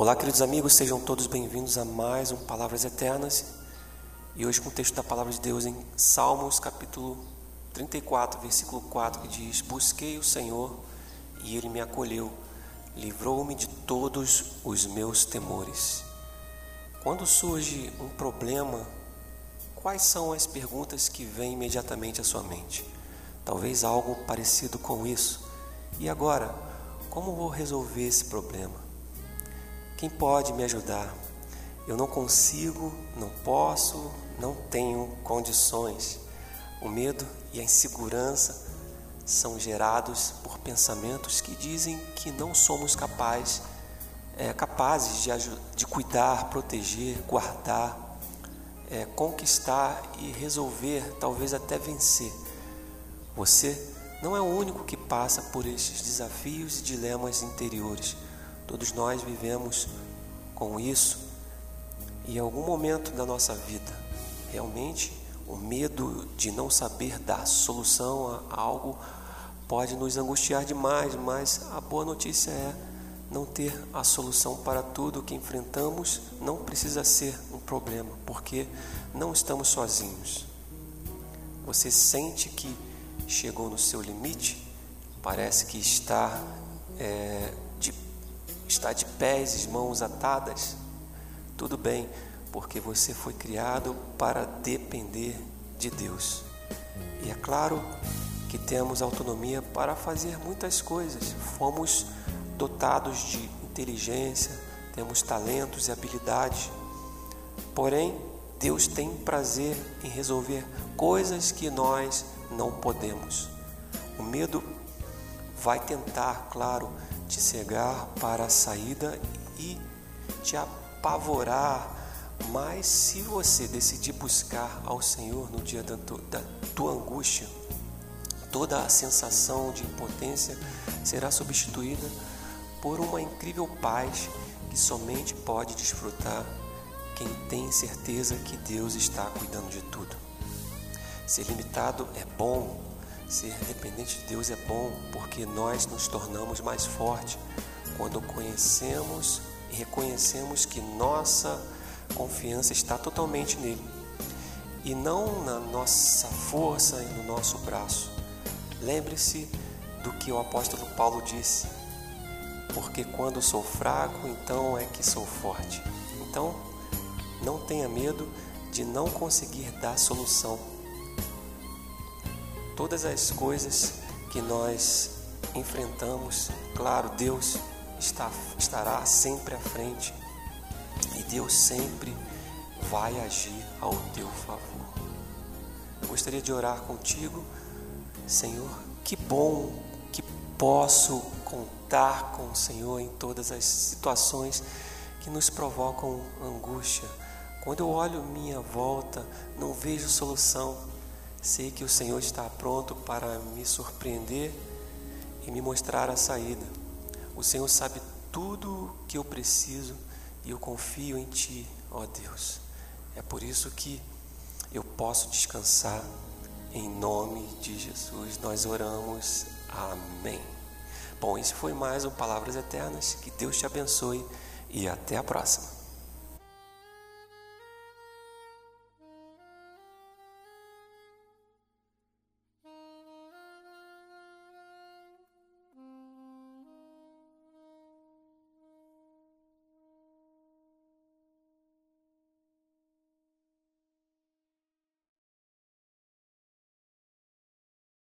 Olá, queridos amigos, sejam todos bem-vindos a mais um Palavras Eternas. E hoje com o texto da palavra de Deus em Salmos, capítulo 34, versículo 4, que diz: Busquei o Senhor e ele me acolheu, livrou-me de todos os meus temores. Quando surge um problema, quais são as perguntas que vêm imediatamente à sua mente? Talvez algo parecido com isso. E agora, como vou resolver esse problema? Quem pode me ajudar? Eu não consigo, não posso, não tenho condições. O medo e a insegurança são gerados por pensamentos que dizem que não somos capazes, é, capazes de, de cuidar, proteger, guardar, é, conquistar e resolver, talvez até vencer. Você não é o único que passa por estes desafios e dilemas interiores. Todos nós vivemos com isso em algum momento da nossa vida, realmente o medo de não saber dar solução a algo pode nos angustiar demais, mas a boa notícia é não ter a solução para tudo que enfrentamos não precisa ser um problema, porque não estamos sozinhos. Você sente que chegou no seu limite, parece que está é, está de pés e mãos atadas, tudo bem, porque você foi criado para depender de Deus. E é claro que temos autonomia para fazer muitas coisas. Fomos dotados de inteligência, temos talentos e habilidades. Porém, Deus tem prazer em resolver coisas que nós não podemos. O medo vai tentar, claro, te cegar para a saída e te apavorar. Mas se você decidir buscar ao Senhor no dia da da tua angústia, toda a sensação de impotência será substituída por uma incrível paz que somente pode desfrutar quem tem certeza que Deus está cuidando de tudo. Ser limitado é bom, Ser dependente de Deus é bom porque nós nos tornamos mais fortes quando conhecemos e reconhecemos que nossa confiança está totalmente nele e não na nossa força e no nosso braço. Lembre-se do que o apóstolo Paulo disse: porque quando sou fraco, então é que sou forte. Então, não tenha medo de não conseguir dar solução todas as coisas que nós enfrentamos, claro, Deus está, estará sempre à frente e Deus sempre vai agir ao teu favor. Gostaria de orar contigo, Senhor, que bom que posso contar com o Senhor em todas as situações que nos provocam angústia. Quando eu olho minha volta, não vejo solução Sei que o Senhor está pronto para me surpreender e me mostrar a saída. O Senhor sabe tudo que eu preciso e eu confio em Ti, ó Deus. É por isso que eu posso descansar em nome de Jesus. Nós oramos. Amém. Bom, esse foi mais um Palavras Eternas. Que Deus te abençoe e até a próxima.